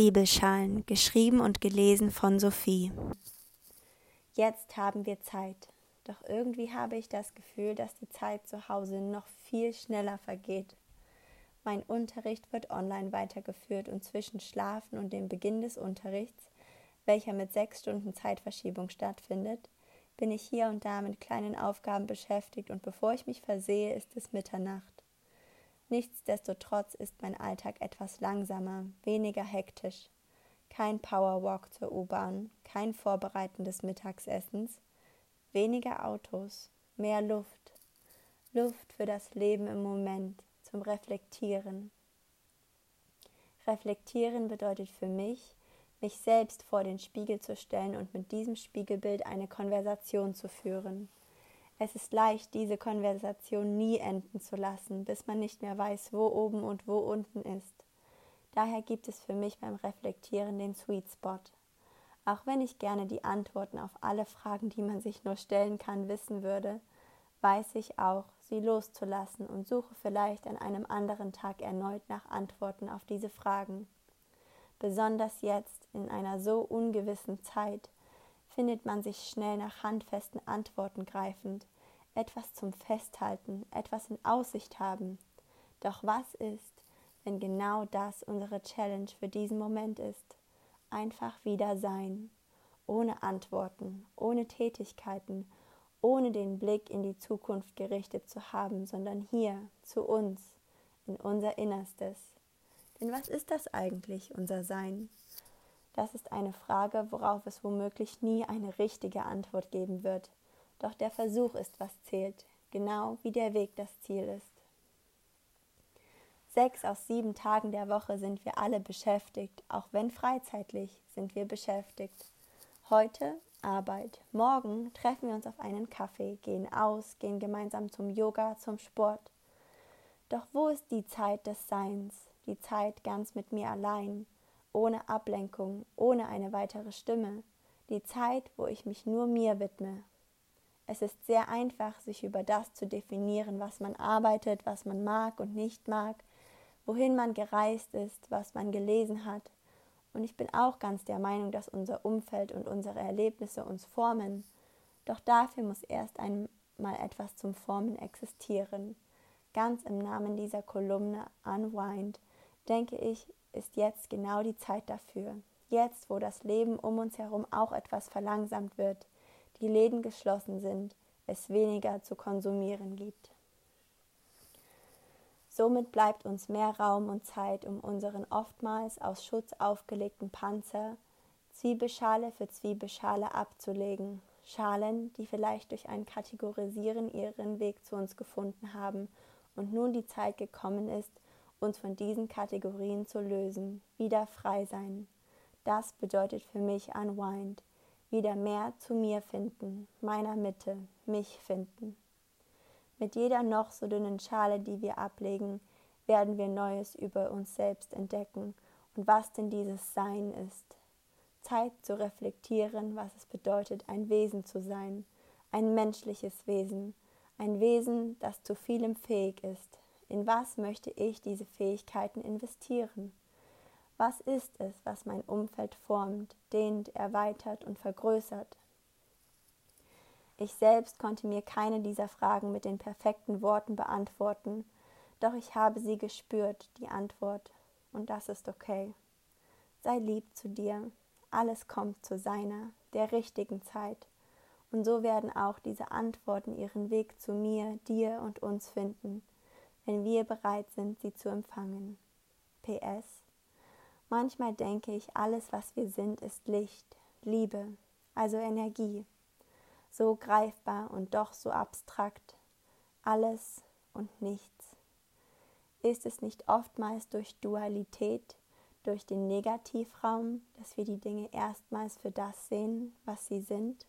Zwiebelschalen, geschrieben und gelesen von Sophie. Jetzt haben wir Zeit, doch irgendwie habe ich das Gefühl, dass die Zeit zu Hause noch viel schneller vergeht. Mein Unterricht wird online weitergeführt und zwischen Schlafen und dem Beginn des Unterrichts, welcher mit sechs Stunden Zeitverschiebung stattfindet, bin ich hier und da mit kleinen Aufgaben beschäftigt und bevor ich mich versehe, ist es Mitternacht. Nichtsdestotrotz ist mein Alltag etwas langsamer, weniger hektisch. Kein Powerwalk zur U-Bahn, kein Vorbereiten des Mittagsessens, weniger Autos, mehr Luft. Luft für das Leben im Moment, zum Reflektieren. Reflektieren bedeutet für mich, mich selbst vor den Spiegel zu stellen und mit diesem Spiegelbild eine Konversation zu führen. Es ist leicht, diese Konversation nie enden zu lassen, bis man nicht mehr weiß, wo oben und wo unten ist. Daher gibt es für mich beim Reflektieren den Sweet Spot. Auch wenn ich gerne die Antworten auf alle Fragen, die man sich nur stellen kann, wissen würde, weiß ich auch, sie loszulassen und suche vielleicht an einem anderen Tag erneut nach Antworten auf diese Fragen. Besonders jetzt, in einer so ungewissen Zeit, findet man sich schnell nach handfesten Antworten greifend, etwas zum Festhalten, etwas in Aussicht haben. Doch was ist, wenn genau das unsere Challenge für diesen Moment ist? Einfach wieder sein, ohne Antworten, ohne Tätigkeiten, ohne den Blick in die Zukunft gerichtet zu haben, sondern hier zu uns, in unser Innerstes. Denn was ist das eigentlich, unser Sein? Das ist eine Frage, worauf es womöglich nie eine richtige Antwort geben wird. Doch der Versuch ist, was zählt, genau wie der Weg das Ziel ist. Sechs aus sieben Tagen der Woche sind wir alle beschäftigt, auch wenn freizeitlich sind wir beschäftigt. Heute Arbeit, morgen treffen wir uns auf einen Kaffee, gehen aus, gehen gemeinsam zum Yoga, zum Sport. Doch wo ist die Zeit des Seins, die Zeit ganz mit mir allein, ohne Ablenkung, ohne eine weitere Stimme, die Zeit, wo ich mich nur mir widme. Es ist sehr einfach, sich über das zu definieren, was man arbeitet, was man mag und nicht mag, wohin man gereist ist, was man gelesen hat. Und ich bin auch ganz der Meinung, dass unser Umfeld und unsere Erlebnisse uns formen. Doch dafür muss erst einmal etwas zum Formen existieren. Ganz im Namen dieser Kolumne Unwind denke ich, ist jetzt genau die Zeit dafür. Jetzt, wo das Leben um uns herum auch etwas verlangsamt wird, die Läden geschlossen sind, es weniger zu konsumieren gibt. Somit bleibt uns mehr Raum und Zeit, um unseren oftmals aus Schutz aufgelegten Panzer Zwiebelschale für Zwiebelschale abzulegen. Schalen, die vielleicht durch ein Kategorisieren ihren Weg zu uns gefunden haben und nun die Zeit gekommen ist, uns von diesen Kategorien zu lösen, wieder frei sein. Das bedeutet für mich Unwind, wieder mehr zu mir finden, meiner Mitte, mich finden. Mit jeder noch so dünnen Schale, die wir ablegen, werden wir Neues über uns selbst entdecken. Und was denn dieses Sein ist. Zeit zu reflektieren, was es bedeutet, ein Wesen zu sein, ein menschliches Wesen, ein Wesen, das zu vielem fähig ist, in was möchte ich diese Fähigkeiten investieren? Was ist es, was mein Umfeld formt, dehnt, erweitert und vergrößert? Ich selbst konnte mir keine dieser Fragen mit den perfekten Worten beantworten, doch ich habe sie gespürt, die Antwort, und das ist okay. Sei lieb zu dir, alles kommt zu seiner, der richtigen Zeit, und so werden auch diese Antworten ihren Weg zu mir, dir und uns finden, wenn wir bereit sind, sie zu empfangen. PS. Manchmal denke ich, alles, was wir sind, ist Licht, Liebe, also Energie. So greifbar und doch so abstrakt. Alles und nichts. Ist es nicht oftmals durch Dualität, durch den Negativraum, dass wir die Dinge erstmals für das sehen, was sie sind?